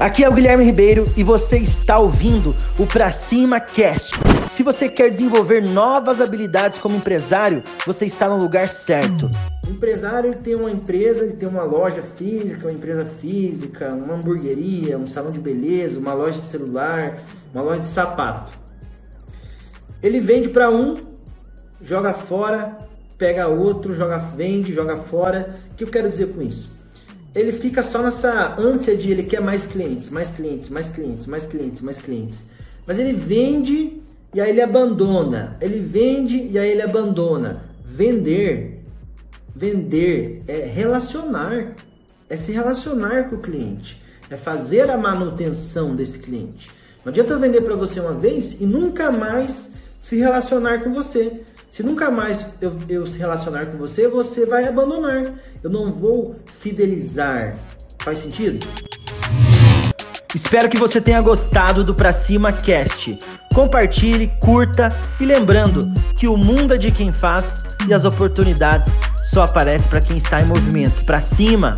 Aqui é o Guilherme Ribeiro e você está ouvindo o Pra Cima Cast. Se você quer desenvolver novas habilidades como empresário, você está no lugar certo. O empresário tem uma empresa, ele tem uma loja física, uma empresa física, uma hamburgueria, um salão de beleza, uma loja de celular, uma loja de sapato. Ele vende para um, joga fora, pega outro, joga, vende, joga fora. O que eu quero dizer com isso? Ele fica só nessa ânsia de ele quer mais clientes, mais clientes, mais clientes, mais clientes, mais clientes. Mas ele vende e aí ele abandona. Ele vende e aí ele abandona. Vender, vender é relacionar, é se relacionar com o cliente, é fazer a manutenção desse cliente. Não adianta eu vender para você uma vez e nunca mais se relacionar com você. Se nunca mais eu, eu se relacionar com você, você vai abandonar. Eu não vou fidelizar. Faz sentido? Espero que você tenha gostado do Pra Cima Cast. Compartilhe, curta e lembrando que o mundo é de quem faz e as oportunidades só aparecem para quem está em movimento. Pra cima!